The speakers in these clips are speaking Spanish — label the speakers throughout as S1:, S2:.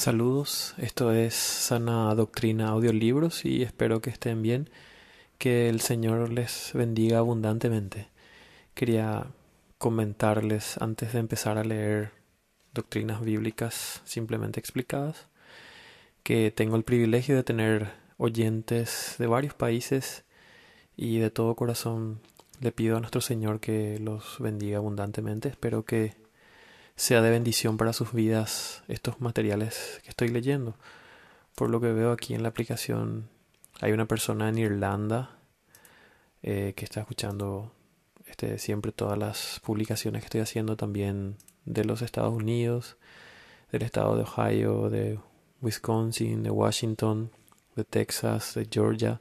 S1: Saludos, esto es Sana Doctrina Audiolibros y espero que estén bien, que el Señor les bendiga abundantemente. Quería comentarles antes de empezar a leer doctrinas bíblicas simplemente explicadas, que tengo el privilegio de tener oyentes de varios países y de todo corazón le pido a nuestro Señor que los bendiga abundantemente. Espero que sea de bendición para sus vidas estos materiales que estoy leyendo. Por lo que veo aquí en la aplicación, hay una persona en Irlanda eh, que está escuchando este, siempre todas las publicaciones que estoy haciendo también de los Estados Unidos, del estado de Ohio, de Wisconsin, de Washington, de Texas, de Georgia.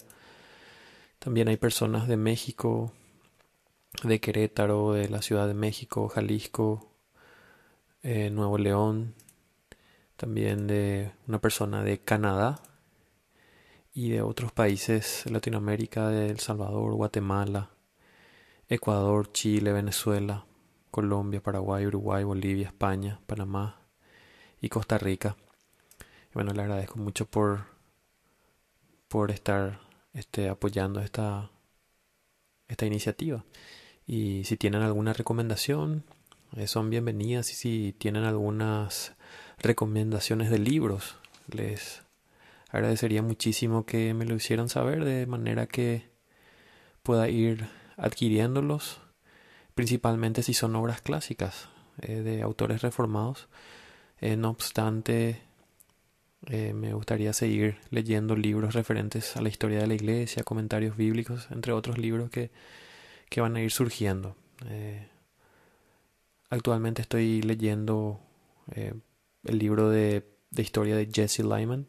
S1: También hay personas de México, de Querétaro, de la Ciudad de México, Jalisco, eh, Nuevo León, también de una persona de Canadá y de otros países de Latinoamérica, de El Salvador, Guatemala, Ecuador, Chile, Venezuela, Colombia, Paraguay, Uruguay, Bolivia, España, Panamá y Costa Rica. bueno, le agradezco mucho por, por estar este, apoyando esta, esta iniciativa. Y si tienen alguna recomendación, son bienvenidas y si tienen algunas recomendaciones de libros, les agradecería muchísimo que me lo hicieran saber de manera que pueda ir adquiriéndolos, principalmente si son obras clásicas eh, de autores reformados. Eh, no obstante, me gustaría seguir leyendo libros referentes a la historia de la iglesia, comentarios bíblicos, entre otros libros que, que van a ir surgiendo. Actualmente estoy leyendo eh, el libro de, historia de Jesse Lyman.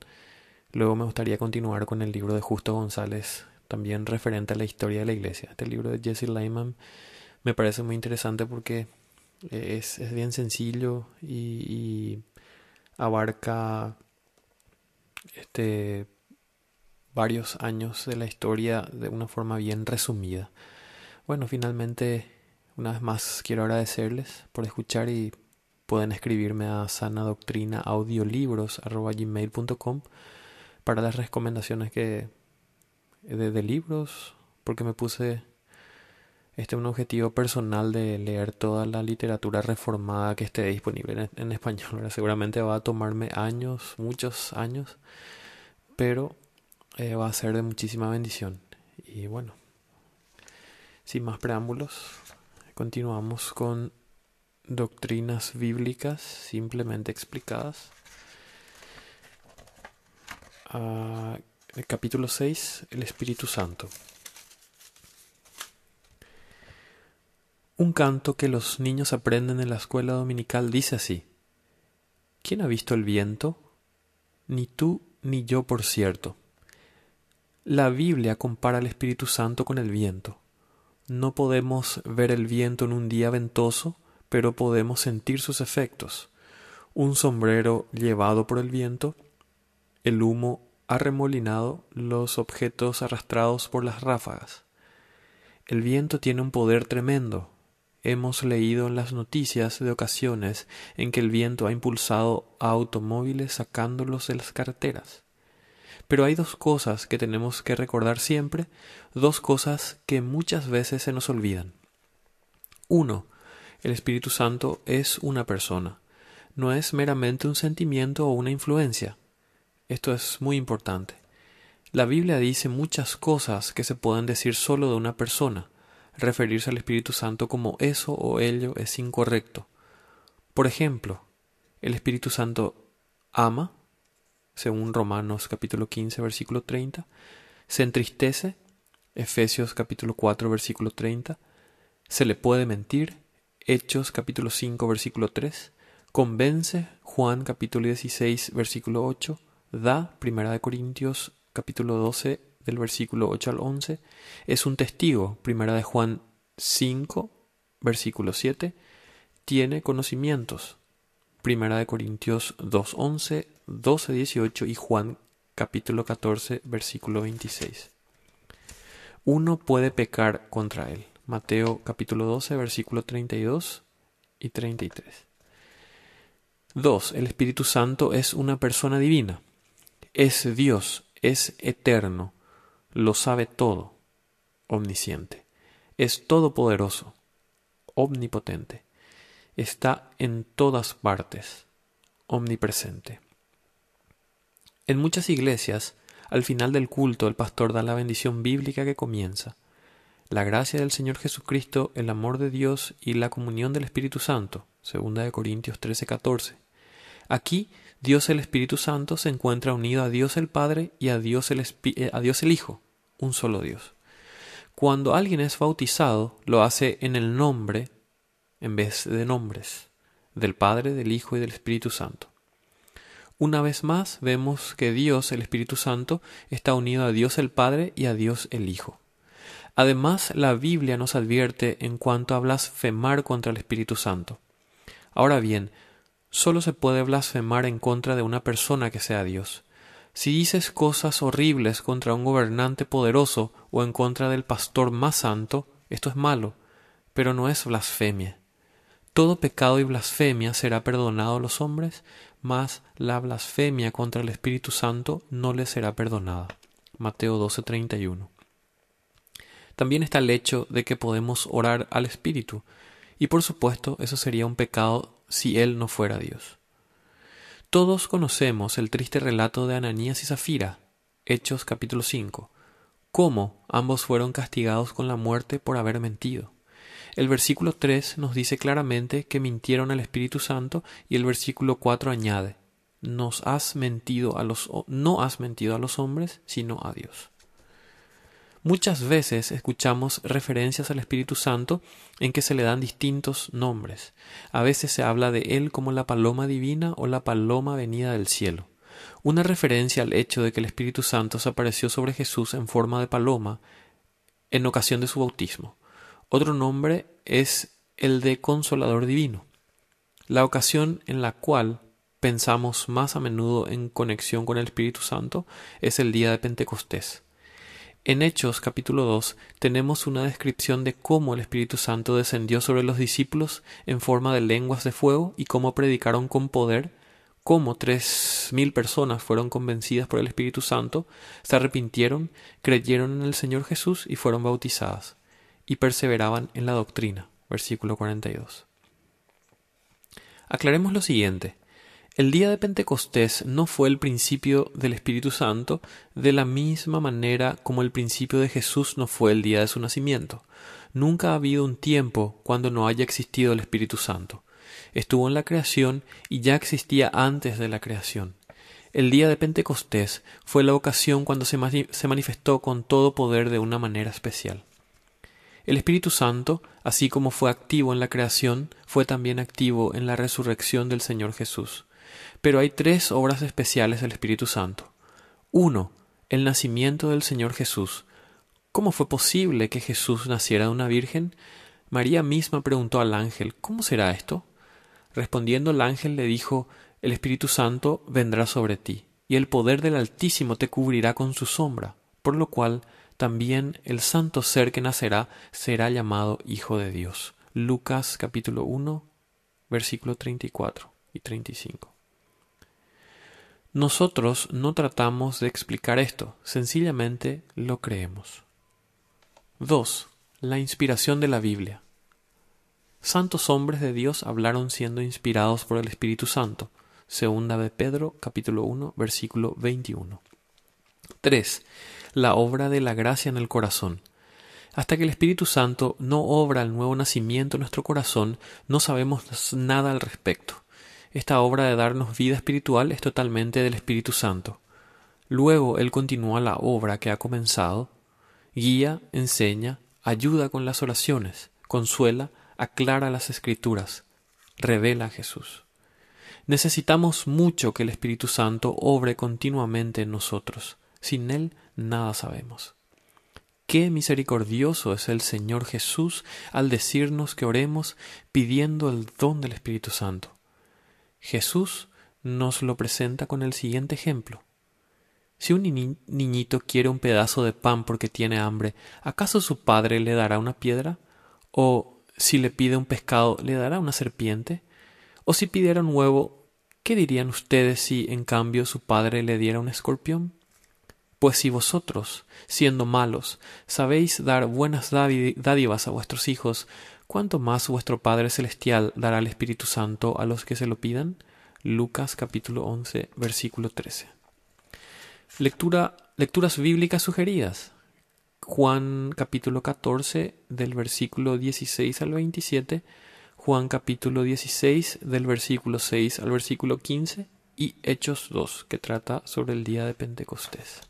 S1: Luego me gustaría continuar con el libro de Justo González, también referente a la historia de la iglesia. Este libro de Jesse Lyman me parece muy interesante porque es, bien sencillo y, abarca este varios años de la historia de una forma bien resumida. Bueno, finalmente una vez más quiero agradecerles por escuchar y pueden escribirme a sanadoctrinaaudiolibros.com para las recomendaciones que de, libros, porque me puse este un objetivo personal de leer toda la literatura reformada que esté disponible en, español. Seguramente va a tomarme años, muchos años, pero eh, va a ser de muchísima bendición. Y bueno, sin más preámbulos, Continuamos con doctrinas bíblicas simplemente explicadas. Ah, capítulo 6, el Espíritu Santo. Un canto que los niños aprenden en la escuela dominical dice así. ¿Quién ha visto el viento? Ni tú ni yo, por cierto. La Biblia compara al Espíritu Santo con el viento. No podemos ver el viento en un día ventoso, pero podemos sentir sus efectos. Un sombrero llevado por el viento, el humo arremolinado, los objetos arrastrados por las ráfagas. El viento tiene un poder tremendo. Hemos leído en las noticias de ocasiones en que el viento ha impulsado automóviles sacándolos de las carreteras. Pero hay dos cosas que tenemos que recordar siempre, dos cosas que muchas veces se nos olvidan. Uno, el Espíritu Santo es una persona, no es meramente un sentimiento o una influencia. Esto es muy importante. La Biblia dice muchas cosas que se pueden decir solo de una persona. Referirse al Espíritu Santo como eso o ello es incorrecto. Por ejemplo, el Espíritu Santo ama, según Romanos capítulo 15 versículo 30, se entristece, Efesios capítulo 4 versículo 30, se le puede mentir, Hechos capítulo 5 versículo 3, convence, Juan capítulo 16 versículo 8, da, Primera de Corintios capítulo 12 del versículo 8 al 11, es un testigo, Primera de Juan 5 versículo 7, tiene conocimientos, Primera de Corintios 2.11, 12.18 y Juan capítulo 14 versículo 26. Uno puede pecar contra él. Mateo capítulo 12 versículo 32 y 33. 2. El Espíritu Santo es una persona divina. Es Dios, es eterno, lo sabe todo, omnisciente. Es todopoderoso, omnipotente. Está en todas partes, omnipresente. En muchas iglesias, al final del culto, el pastor da la bendición bíblica que comienza. La gracia del Señor Jesucristo, el amor de Dios y la comunión del Espíritu Santo. Segunda de Corintios 13:14. Aquí, Dios el Espíritu Santo se encuentra unido a Dios el Padre y eh, a Dios el Hijo, un solo Dios. Cuando alguien es bautizado, lo hace en el nombre, en vez de nombres, del Padre, del Hijo y del Espíritu Santo. Una vez más vemos que Dios, el Espíritu Santo, está unido a Dios el Padre y a Dios el Hijo. Además, la Biblia nos advierte en cuanto a blasfemar contra el Espíritu Santo. Ahora bien, solo se puede blasfemar en contra de una persona que sea Dios. Si dices cosas horribles contra un gobernante poderoso o en contra del pastor más santo, esto es malo, pero no es blasfemia. Todo pecado y blasfemia será perdonado a los hombres, mas la blasfemia contra el Espíritu Santo no le será perdonada. Mateo 12:31. También está el hecho de que podemos orar al Espíritu, y por supuesto eso sería un pecado si Él no fuera Dios. Todos conocemos el triste relato de Ananías y Zafira, Hechos capítulo 5, cómo ambos fueron castigados con la muerte por haber mentido. El versículo 3 nos dice claramente que mintieron al Espíritu Santo y el versículo 4 añade, nos has mentido a los, no has mentido a los hombres, sino a Dios. Muchas veces escuchamos referencias al Espíritu Santo en que se le dan distintos nombres. A veces se habla de él como la paloma divina o la paloma venida del cielo. Una referencia al hecho de que el Espíritu Santo se apareció sobre Jesús en forma de paloma en ocasión de su bautismo. Otro nombre es el de Consolador Divino. La ocasión en la cual pensamos más a menudo en conexión con el Espíritu Santo es el día de Pentecostés. En Hechos capítulo 2 tenemos una descripción de cómo el Espíritu Santo descendió sobre los discípulos en forma de lenguas de fuego y cómo predicaron con poder, cómo tres mil personas fueron convencidas por el Espíritu Santo, se arrepintieron, creyeron en el Señor Jesús y fueron bautizadas, y perseveraban en la doctrina. Versículo 42. Aclaremos lo siguiente. El día de Pentecostés no fue el principio del Espíritu Santo de la misma manera como el principio de Jesús no fue el día de su nacimiento. Nunca ha habido un tiempo cuando no haya existido el Espíritu Santo. Estuvo en la creación y ya existía antes de la creación. El día de Pentecostés fue la ocasión cuando se, manifestó con todo poder de una manera especial. El Espíritu Santo, así como fue activo en la creación, fue también activo en la resurrección del Señor Jesús. Pero hay tres obras especiales del Espíritu Santo. Uno, el nacimiento del Señor Jesús. ¿Cómo fue posible que Jesús naciera de una virgen? María misma preguntó al ángel ¿Cómo será esto? Respondiendo el ángel le dijo El Espíritu Santo vendrá sobre ti, y el poder del Altísimo te cubrirá con su sombra, por lo cual también el santo ser que nacerá será llamado Hijo de Dios. Lucas capítulo 1, versículo 34 y 35. Nosotros no tratamos de explicar esto, sencillamente lo creemos. 2. La inspiración de la Biblia. Santos hombres de Dios hablaron siendo inspirados por el Espíritu Santo. Segunda de Pedro, capítulo 1, versículo 21. 3. La obra de la gracia en el corazón. Hasta que el Espíritu Santo no obra el nuevo nacimiento en nuestro corazón, no sabemos nada al respecto. Esta obra de darnos vida espiritual es totalmente del Espíritu Santo. Luego Él continúa la obra que ha comenzado, guía, enseña, ayuda con las oraciones, consuela, aclara las escrituras, revela a Jesús. Necesitamos mucho que el Espíritu Santo obre continuamente en nosotros. Sin Él nada sabemos. Qué misericordioso es el Señor Jesús al decirnos que oremos pidiendo el don del Espíritu Santo. Jesús nos lo presenta con el siguiente ejemplo. Si un niñito quiere un pedazo de pan porque tiene hambre, ¿acaso su padre le dará una piedra? ¿O si le pide un pescado, le dará una serpiente? ¿O si pidiera un huevo, ¿qué dirían ustedes si en cambio su padre le diera un escorpión? Pues si vosotros, siendo malos, sabéis dar buenas dádivas a vuestros hijos, ¿cuánto más vuestro Padre Celestial dará el Espíritu Santo a los que se lo pidan? Lucas capítulo 11, versículo 13. Lectura, lecturas bíblicas sugeridas. Juan capítulo 14 del versículo 16 al 27, Juan capítulo 16 del versículo 6 al versículo 15 y Hechos 2 que trata sobre el día de Pentecostés.